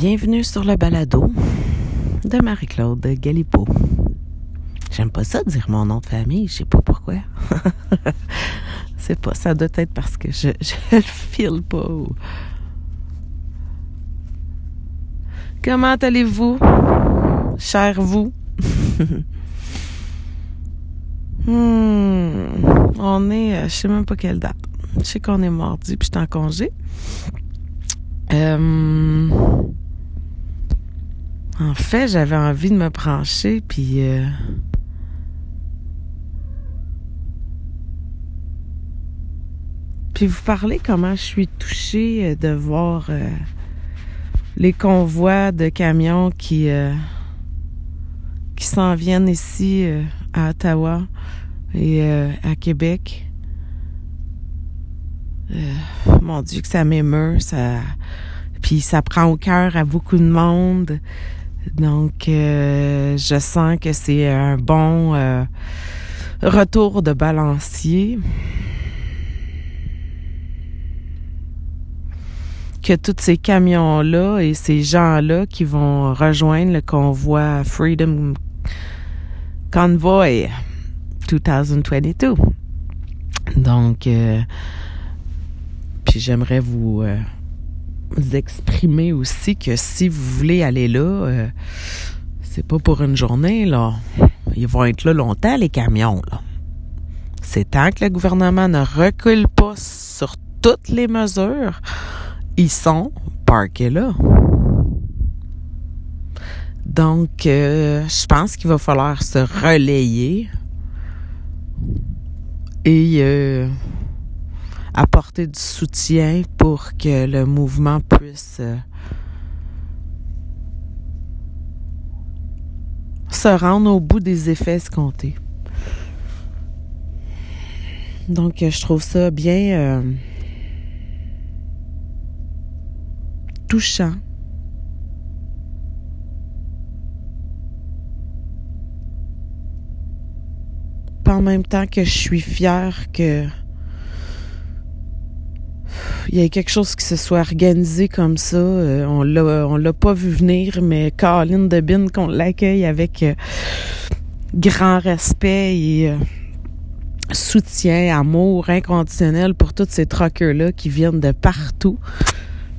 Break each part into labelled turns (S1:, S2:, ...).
S1: Bienvenue sur le balado de Marie-Claude Galipo. J'aime pas ça dire mon nom de famille, je sais pas pourquoi. C'est pas, ça doit être parce que je, le file pas. Comment allez-vous, cher vous? Hmm, on est, euh, je sais même pas quelle date. Je sais qu'on est mardi puis je suis en congé. Euh, en fait, j'avais envie de me brancher puis euh, puis vous parler comment je suis touchée de voir les convois de camions qui qui s'en viennent ici à Ottawa et euh, à Québec. Euh, mon Dieu, que ça m'émeut, ça. Puis ça prend au cœur à beaucoup de monde. Donc, euh, je sens que c'est un bon retour de balancier. Que tous ces camions-là et ces gens-là qui vont rejoindre le convoi Freedom Convoy 2022. Donc, euh, puis j'aimerais vous, euh, exprimer aussi que si vous voulez aller là, euh, c'est pas pour une journée, là. Ils vont être là longtemps, les camions, là. C'est tant que le gouvernement ne recule pas sur toutes les mesures, ils sont parqués là. Donc, je pense qu'il va falloir se relayer et euh, apporter du soutien pour que le mouvement puisse euh, se rendre au bout des effets escomptés. Donc, je trouve ça bien euh, touchant en même temps que je suis fière que il y a quelque chose qui se soit organisé comme ça. Euh, on l'a on l'a pas vu venir, mais Caroline Debin qu'on l'accueille avec euh, grand respect et euh, soutien, amour inconditionnel pour tous ces truckers-là qui viennent de partout.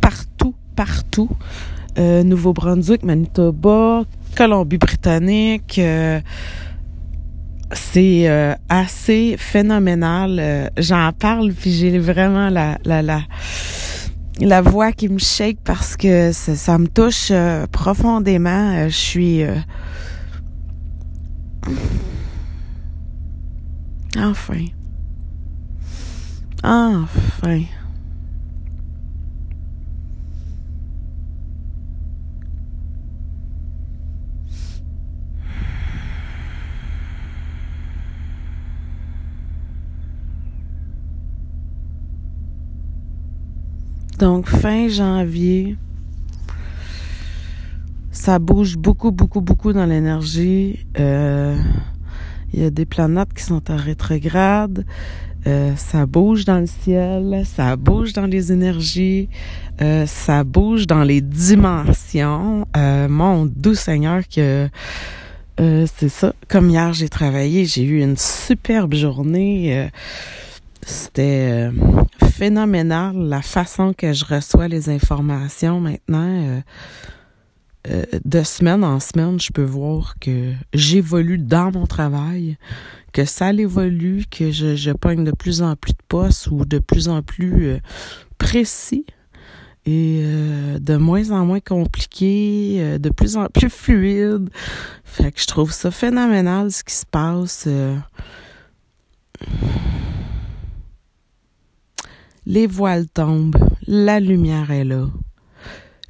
S1: Partout, partout. Nouveau-Brunswick, Manitoba, Colombie-Britannique, c'est euh, assez phénoménal. Euh, j'en parle puis j'ai vraiment la la la la voix qui me shake parce que ça, me touche euh, profondément. je suis enfin enfin Donc, fin janvier, ça bouge beaucoup, beaucoup, beaucoup dans l'énergie. Euh, il y a des planètes qui sont en rétrograde. Euh, ça bouge dans le ciel, ça bouge dans les énergies, euh, ça bouge dans les dimensions. mon doux Seigneur que c'est ça. Comme hier j'ai travaillé, j'ai eu une superbe journée. C'était phénoménal la façon que je reçois les informations maintenant. Euh, euh, de semaine en semaine, je peux voir que j'évolue dans mon travail, que ça évolue, que je, je pogne de plus en plus de postes ou de plus en plus précis et de moins en moins compliqué, de plus en plus fluide. Fait que je trouve ça phénoménal ce qui se passe les voiles tombent, la lumière est là,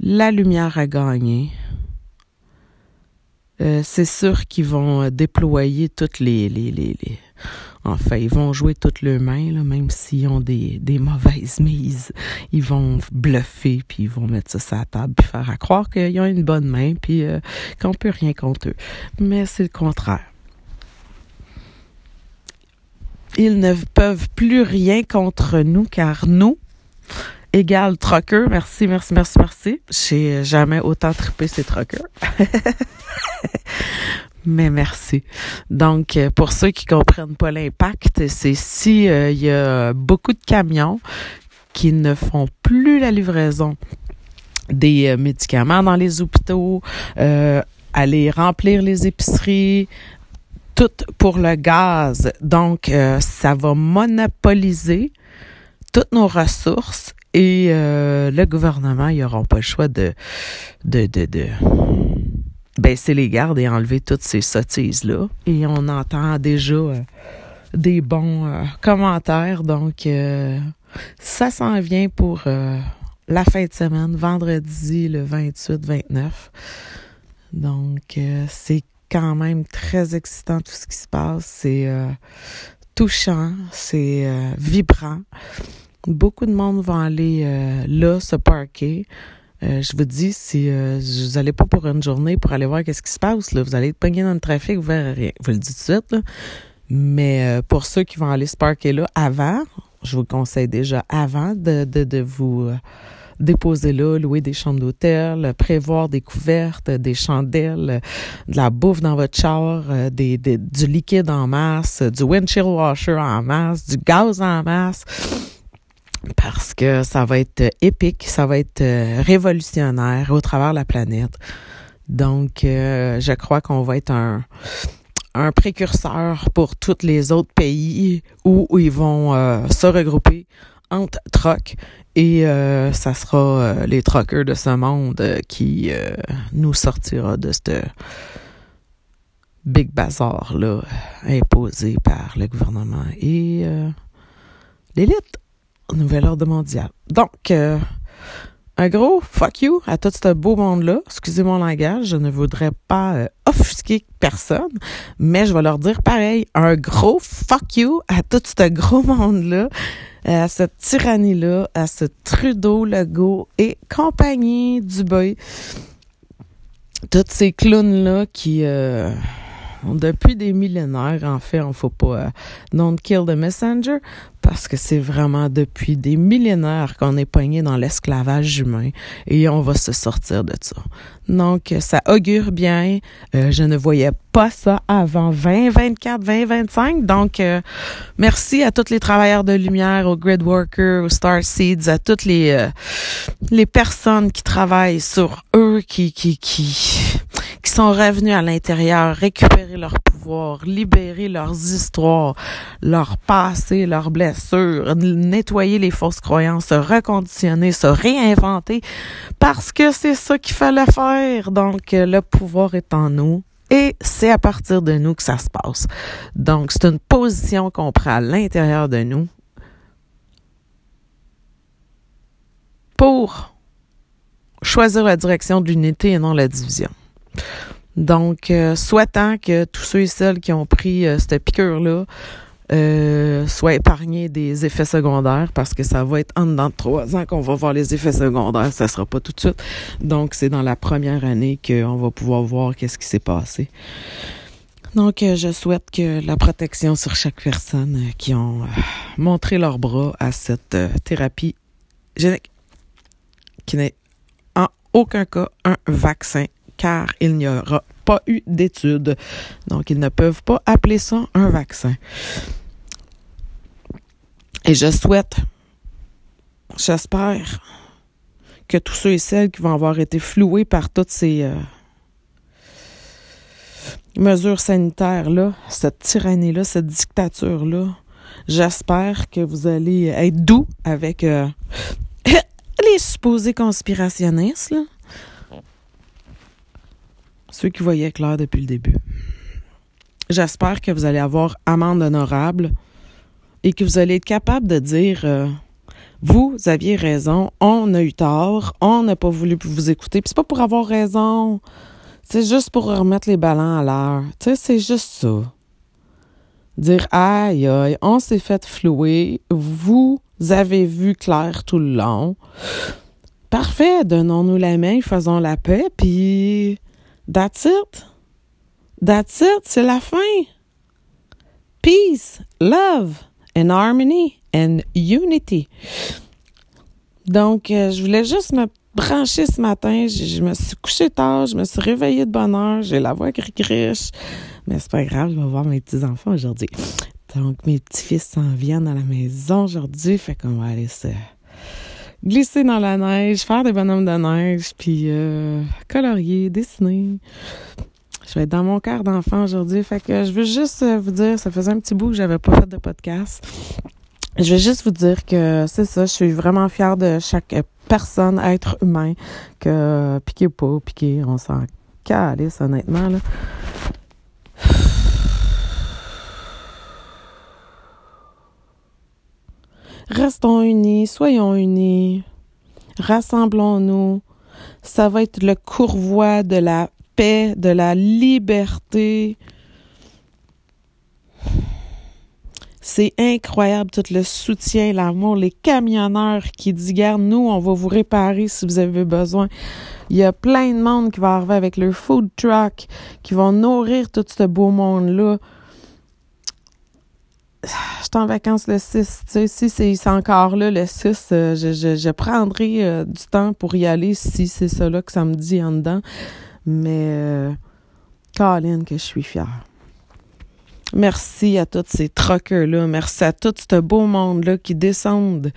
S1: la lumière a gagné. Euh, c'est sûr qu'ils vont euh, déployer toutes les, les, les, Enfin, ils vont jouer toutes leurs mains, même s'ils ont des, des mauvaises mises. Ils vont bluffer, puis ils vont mettre ça sur la table, puis faire à croire qu'ils ont une bonne main, puis euh, qu'on peut rien contre eux. Mais c'est le contraire. Ils ne peuvent plus rien contre nous car nous, égale trucker. Merci, merci, merci, merci. J'ai jamais autant trippé ces truckers. Mais merci. Donc, euh, pour ceux qui comprennent pas l'impact, c'est si euh, il y a beaucoup de camions qui ne font plus la livraison des euh, médicaments dans les hôpitaux, aller remplir les épiceries, tout pour le gaz. Donc, ça va monopoliser toutes nos ressources et le gouvernement, ils n'auront pas le choix de, baisser les gardes et enlever toutes ces sottises-là. Et on entend déjà euh, des bons euh, commentaires. Donc, euh, ça s'en vient pour la fin de semaine, vendredi le 28-29. Donc, c'est quand même très excitant tout ce qui se passe. C'est touchant, c'est vibrant. Beaucoup de monde vont aller là se parker. Euh, je vous dis, si euh, vous n'allez pas pour une journée pour aller voir qu'est-ce qui se passe, là, vous allez être pogné dans le trafic, vous verrez rien. Je vous le dis tout de suite. Là. Mais euh, pour ceux qui vont aller se parker là avant, je vous conseille déjà avant de, de, de vous déposer là, louer des chambres d'hôtel, prévoir des couvertes, des chandelles, de la bouffe dans votre char, des, des, du liquide en masse, du windshield washer en masse, du gaz en masse parce que ça va être épique, ça va être euh, révolutionnaire au travers de la planète. Donc, euh, je crois qu'on va être un, un précurseur pour tous les autres pays où, ils vont euh, se regrouper entre trocs et ça sera les truckers de ce monde qui nous sortira de ce big bazar là imposé par le gouvernement et l'élite nouvel ordre mondial. Donc, euh, un gros fuck you à tout ce beau monde-là. Excusez mon langage, je ne voudrais pas euh, offusquer personne, mais je vais leur dire pareil, un gros fuck you à tout ce gros monde-là, à cette tyrannie-là, à ce Trudeau, Legault et compagnie du boy. Toutes ces clowns-là qui... Euh, depuis des millénaires, en fait, on faut pas euh, don't kill the messenger parce que c'est vraiment depuis des millénaires qu'on est poigné dans l'esclavage humain et on va se sortir de ça. Donc, ça augure bien. Euh, je ne voyais pas ça avant 2024, 2025. Donc, euh, merci à tous les travailleurs de lumière, aux grid workers, aux star seeds, à toutes les les personnes qui travaillent sur eux, qui qui qui qui sont revenus à l'intérieur, récupérer leur pouvoir, libérer leurs histoires, leur passé, leurs blessures, nettoyer les fausses croyances, se reconditionner, se réinventer, parce que c'est ça qu'il fallait faire. Donc, le pouvoir est en nous. Et c'est à partir de nous que ça se passe. Donc, c'est une position qu'on prend à l'intérieur de nous pour choisir la direction de l'unité et non la division. Donc, euh, souhaitant que tous ceux et celles qui ont pris euh, cette piqûre-là euh, soient épargnés des effets secondaires parce que ça va être en dedans de trois ans qu'on va voir les effets secondaires. Ça sera pas tout de suite. Donc, c'est dans la première année qu'on va pouvoir voir qu'est-ce qui s'est passé. Donc, je souhaite que la protection sur chaque personne qui ont montré leurs bras à cette thérapie génique qui n'est en aucun cas un vaccin car il n'y aura pas eu d'études. Donc, ils ne peuvent pas appeler ça un vaccin. Et je souhaite, j'espère, que tous ceux et celles qui vont avoir été floués par toutes ces euh, mesures sanitaires-là, cette tyrannie-là, cette dictature-là, j'espère que vous allez être doux avec euh, les supposés conspirationnistes, là. Ceux qui voyaient clair depuis le début. J'espère que vous allez avoir amende honorable et que vous allez être capable de dire euh, vous aviez raison, on a eu tort, on n'a pas voulu vous écouter. Puis c'est pas pour avoir raison, c'est juste pour remettre les ballons à l'heure. Tu sais, c'est juste ça. Dire aïe aïe, on s'est fait flouer, vous avez vu clair tout le long. Parfait, donnons-nous la main, faisons la paix, puis That's it. That's it. C'est la fin. Peace, love, and harmony, and unity. Donc, je voulais juste me brancher ce matin. Je, me suis couchée tard, je me suis réveillée de bonne heure, j'ai la voix gris-griche. Mais c'est pas grave, je vais voir mes petits-enfants aujourd'hui. Donc, mes petits-fils s'en viennent à la maison aujourd'hui, fait qu'on va aller se glisser dans la neige, faire des bonhommes de neige, puis euh, colorier, dessiner. Je vais être dans mon cœur d'enfant aujourd'hui, fait que je veux juste vous dire, ça faisait un petit bout que j'avais pas fait de podcast. Je vais juste vous dire que c'est ça, je suis vraiment fière de chaque personne, être humain, que piquer ou pas, piquer, on s'en calisse honnêtement, là. Restons unis, soyons unis, rassemblons-nous. Ça va être le courroie de la paix, de la liberté. C'est incroyable tout le soutien, l'amour, les camionneurs qui disent Garde, nous, on va vous réparer si vous avez besoin. Il y a plein de monde qui va arriver avec leur food truck, qui vont nourrir tout ce beau monde-là je suis en vacances le 6, tu sais, si c'est encore là le 6, euh, je, prendrai euh, du temps pour y aller si c'est ça là que ça me dit en dedans. Mais, euh, Colin, que je suis fière. Merci à tous ces truckers-là. Merci à tout ce beau monde-là qui descendent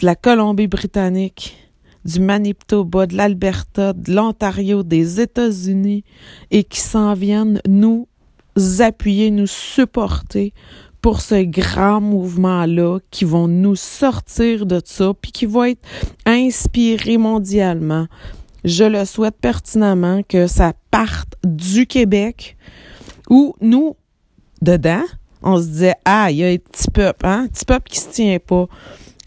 S1: de la Colombie-Britannique, du Manitoba, de l'Alberta, de l'Ontario, des États-Unis et qui s'en viennent nous appuyer, nous supporter pour ce grand mouvement-là qui vont nous sortir de ça, puis qui va être inspiré mondialement. Je le souhaite pertinemment que ça parte du Québec, où nous, dedans, on se disait, ah, il y a un petit peuple, hein, petit peuple qui se tient pas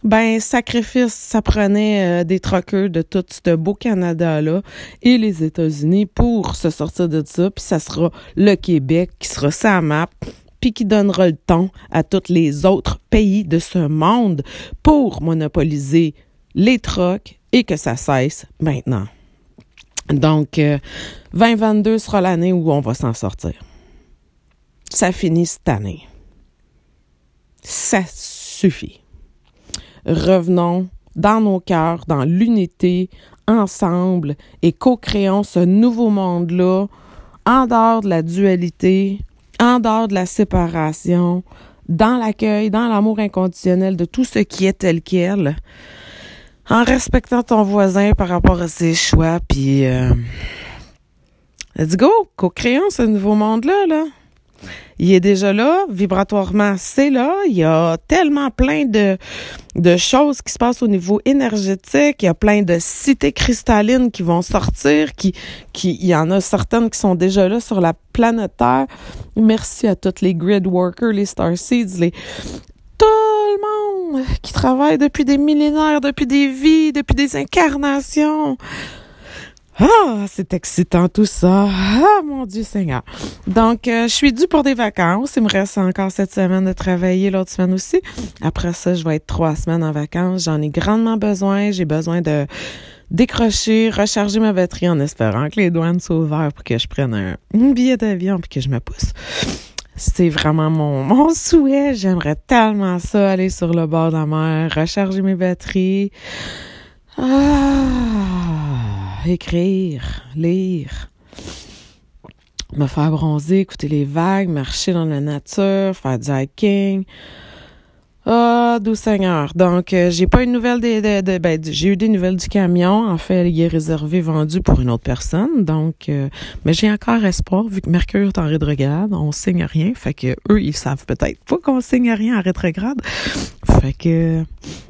S1: ben sacrifice, ça prenait euh, des troqueurs de tout ce beau Canada-là et les États-Unis pour se sortir de ça, puis ça sera le Québec qui sera sa map, puis qui donnera le ton à tous les autres pays de ce monde pour monopoliser les trocs et que ça cesse maintenant. Donc, 2022 euh, sera l'année où on va s'en sortir. Ça finit cette année. Ça suffit revenons dans nos cœurs, dans l'unité, ensemble, et co-créons ce nouveau monde-là, en dehors de la dualité, en dehors de la séparation, dans l'accueil, dans l'amour inconditionnel de tout ce qui est tel quel, en respectant ton voisin par rapport à ses choix, puis euh, let's go, co-créons ce nouveau monde-là, là il est déjà là, vibratoirement, c'est là. Il y a tellement plein de, choses qui se passent au niveau énergétique. Il y a plein de cités cristallines qui vont sortir, qui, il y en a certaines qui sont déjà là sur la planète Terre. Merci à tous les grid workers, les star seeds, les, tout le monde qui travaille depuis des millénaires, depuis des vies, depuis des incarnations. Ah, c'est excitant tout ça. Ah, mon Dieu Seigneur. Donc, euh, je suis due pour des vacances. Il me reste encore cette semaine de travailler, l'autre semaine aussi. Après ça, je vais être trois semaines en vacances. J'en ai grandement besoin. J'ai besoin de décrocher, recharger ma batterie en espérant que les douanes soient ouvertes pour que je prenne un, billet d'avion puis que je me pousse. C'est vraiment mon, mon souhait. J'aimerais tellement ça, aller sur le bord de la mer, recharger mes batteries. Ah, écrire, lire, me faire bronzer, écouter les vagues, marcher dans la nature, faire du hiking, ah, doux Seigneur. Donc, euh, j'ai pas une nouvelle des, de, ben, j'ai eu des nouvelles du camion. En fait, il est réservé, vendu pour une autre personne. Donc, euh, mais j'ai encore espoir, vu que Mercure est en rétrograde, on signe rien. Fait que eux, ils savent peut-être pas qu'on signe rien en rétrograde. Fait que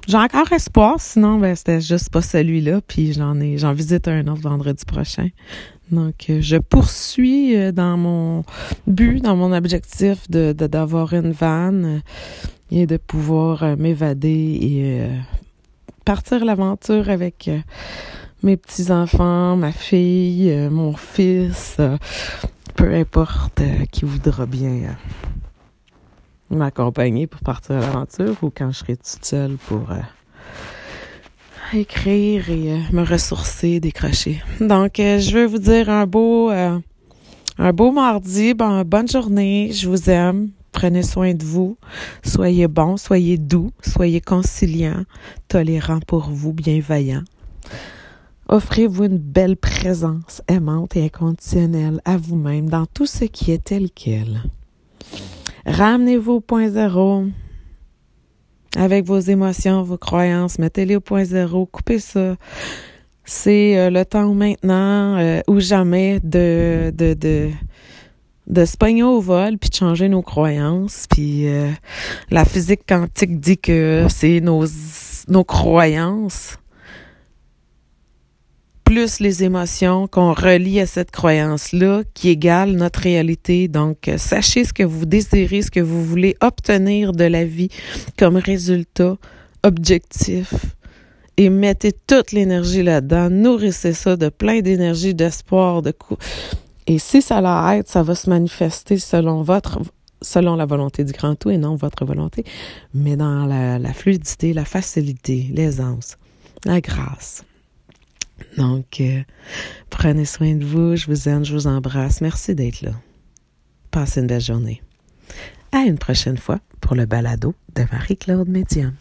S1: j'ai encore espoir. Sinon, ben, c'était juste pas celui-là. Puis j'en ai, j'en visite un autre vendredi prochain. Donc, euh, je poursuis dans mon but, dans mon objectif de d'avoir une vanne et de pouvoir euh, m'évader et euh, partir l'aventure avec euh, mes petits-enfants, ma fille, mon fils, peu importe qui voudra bien m'accompagner pour partir à l'aventure ou quand je serai toute seule pour écrire et me ressourcer, décrocher. Donc, je veux vous dire un beau, beau mardi, bonne journée, je vous aime. Prenez soin de vous. Soyez bon, soyez doux, soyez conciliant, tolérant pour vous, bienveillant. Offrez-vous une belle présence aimante et inconditionnelle à vous-même dans tout ce qui est tel quel. Ramenez-vous au point zéro avec vos émotions, vos croyances. Mettez-les au point zéro. Coupez ça. C'est euh, le temps maintenant euh, ou jamais de, de, de, de se pogner au vol puis de changer nos croyances. Puis euh, la physique quantique dit que c'est nos, nos croyances plus les émotions qu'on relie à cette croyance-là qui égale notre réalité. Donc, euh, sachez ce que vous désirez, ce que vous voulez obtenir de la vie comme résultat objectif et mettez toute l'énergie là-dedans. Nourrissez ça de plein d'énergie, d'espoir, de coup. Et si ça l'aide, ça va se manifester selon votre selon la volonté du grand tout et non votre volonté, mais dans la, la fluidité, la facilité, l'aisance, la grâce. Donc, euh, prenez soin de vous. Je vous aime, je vous embrasse. Merci d'être là. Passez une belle journée. À une prochaine fois pour le balado de Marie-Claude Médium.